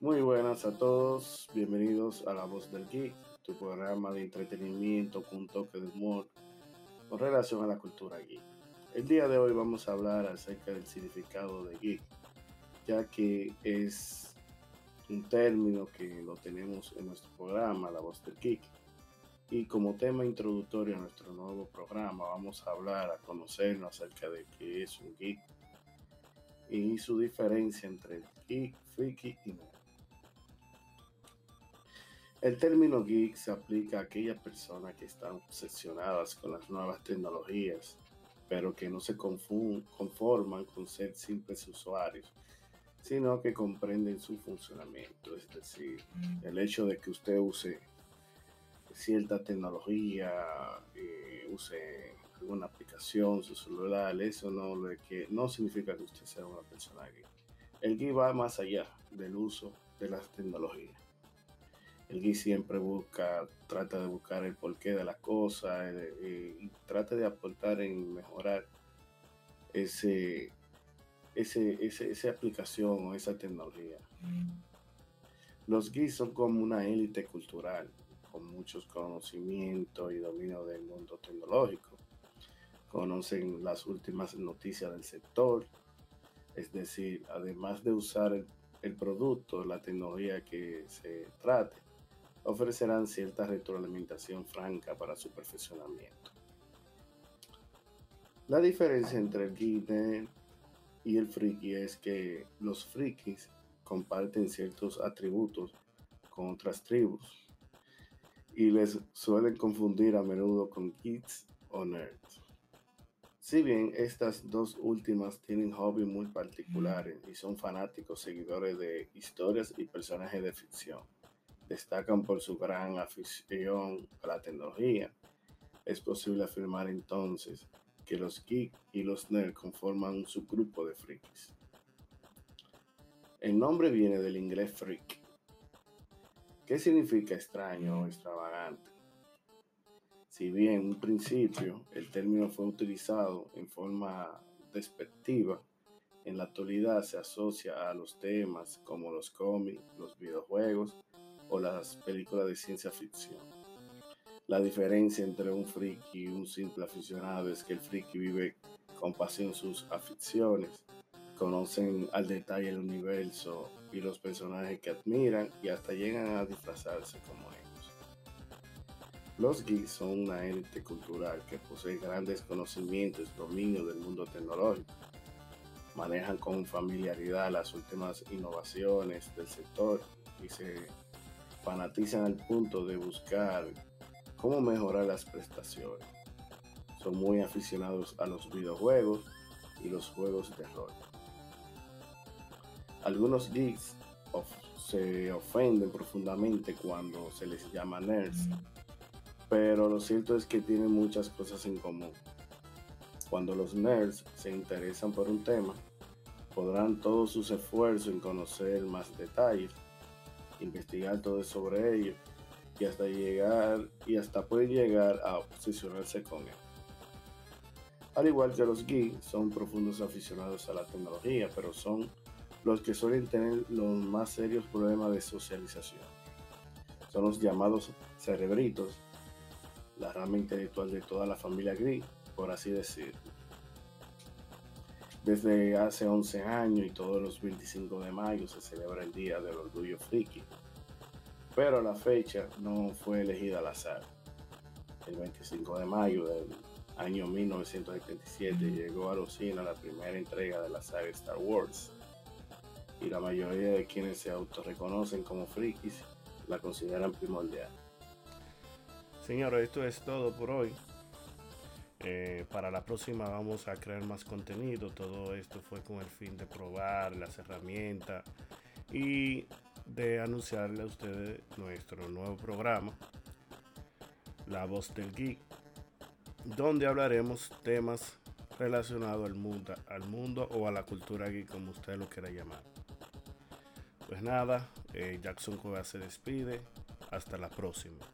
Muy buenas a todos, bienvenidos a La Voz del Geek, tu programa de entretenimiento con un toque de humor con relación a la cultura geek. El día de hoy vamos a hablar acerca del significado de geek, ya que es un término que lo tenemos en nuestro programa, La Voz del Geek. Y como tema introductorio a nuestro nuevo programa, vamos a hablar, a conocernos acerca de qué es un geek y su diferencia entre geek, freaky y nerd. El término geek se aplica a aquellas personas que están obsesionadas con las nuevas tecnologías, pero que no se conforman con ser simples usuarios, sino que comprenden su funcionamiento. Es decir, el hecho de que usted use cierta tecnología, eh, use alguna aplicación, su celular, eso no, que, no significa que usted sea una persona geek. El geek va más allá del uso de las tecnologías el Gui siempre busca, trata de buscar el porqué de las cosas eh, eh, y trata de aportar en mejorar ese, ese, esa aplicación o esa tecnología. Los GIS son como una élite cultural con muchos conocimientos y dominio del mundo tecnológico. Conocen las últimas noticias del sector, es decir, además de usar el producto, la tecnología que se trate, ofrecerán cierta retroalimentación franca para su perfeccionamiento. La diferencia entre el geek y el friki es que los frikis comparten ciertos atributos con otras tribus y les suelen confundir a menudo con geeks o nerds. Si bien estas dos últimas tienen hobbies muy particulares y son fanáticos seguidores de historias y personajes de ficción, destacan por su gran afición a la tecnología. Es posible afirmar entonces que los geeks y los nerds conforman un subgrupo de frikis. El nombre viene del inglés freak, ¿Qué significa extraño o extravagante. Si bien en un principio el término fue utilizado en forma despectiva, en la actualidad se asocia a los temas como los cómics, los videojuegos o las películas de ciencia ficción. La diferencia entre un friki y un simple aficionado es que el friki vive con pasión sus aficiones, conocen al detalle el universo y los personajes que admiran y hasta llegan a disfrazarse como ellos. Los geeks son una élite cultural que posee grandes conocimientos y dominio del mundo tecnológico. Manejan con familiaridad las últimas innovaciones del sector y se fanatizan al punto de buscar cómo mejorar las prestaciones. Son muy aficionados a los videojuegos y los juegos de rol. Algunos geeks se ofenden profundamente cuando se les llama nerds, pero lo cierto es que tienen muchas cosas en común. Cuando los nerds se interesan por un tema, podrán todos sus esfuerzos en conocer más detalles investigar todo sobre ello y hasta llegar y hasta puede llegar a obsesionarse con él. Al igual que los geeks, son profundos aficionados a la tecnología, pero son los que suelen tener los más serios problemas de socialización. Son los llamados cerebritos, la rama intelectual de toda la familia geek, por así decirlo desde hace 11 años y todos los 25 de mayo se celebra el Día del Orgullo Friki. Pero la fecha no fue elegida al azar. El 25 de mayo del año 1977 llegó a los cines la primera entrega de la saga Star Wars. Y la mayoría de quienes se autorreconocen como frikis la consideran primordial. Señores, esto es todo por hoy. Eh, para la próxima vamos a crear más contenido. Todo esto fue con el fin de probar las herramientas y de anunciarle a ustedes nuestro nuevo programa, La Voz del Geek, donde hablaremos temas relacionados al mundo, o a la cultura geek, como usted lo quiera llamar. Pues nada, eh, Jackson Cueva se despide. Hasta la próxima.